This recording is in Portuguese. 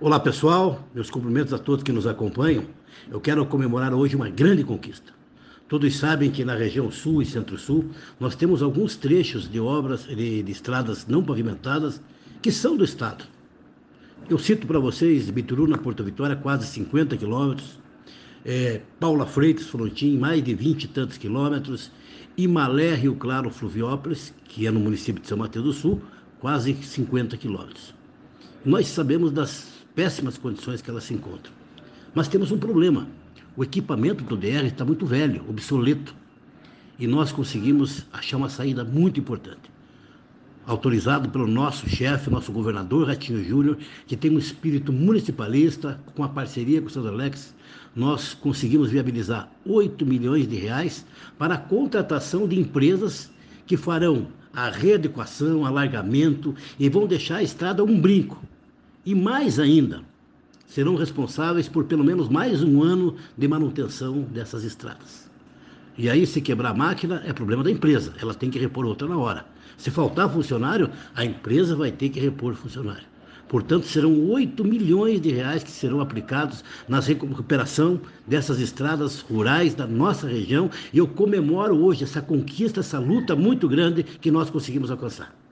Olá pessoal, meus cumprimentos a todos que nos acompanham. Eu quero comemorar hoje uma grande conquista. Todos sabem que na região sul e centro-sul nós temos alguns trechos de obras de, de estradas não pavimentadas que são do estado. Eu cito para vocês Bituruna, Porto Vitória, quase 50 quilômetros, é, Paula Freitas, Frontin, mais de 20 e tantos quilômetros, Imalé, Rio Claro, Fluviópolis, que é no município de São Mateus do Sul, quase 50 quilômetros. Nós sabemos das péssimas condições que elas se encontram. Mas temos um problema. O equipamento do DR está muito velho, obsoleto. E nós conseguimos achar uma saída muito importante. Autorizado pelo nosso chefe, nosso governador Ratinho Júnior, que tem um espírito municipalista, com a parceria com o Sr. Alex, nós conseguimos viabilizar 8 milhões de reais para a contratação de empresas que farão a readequação, alargamento e vão deixar a estrada um brinco, e mais ainda, serão responsáveis por pelo menos mais um ano de manutenção dessas estradas. E aí, se quebrar a máquina, é problema da empresa, ela tem que repor outra na hora. Se faltar funcionário, a empresa vai ter que repor funcionário. Portanto, serão 8 milhões de reais que serão aplicados na recuperação dessas estradas rurais da nossa região. E eu comemoro hoje essa conquista, essa luta muito grande que nós conseguimos alcançar.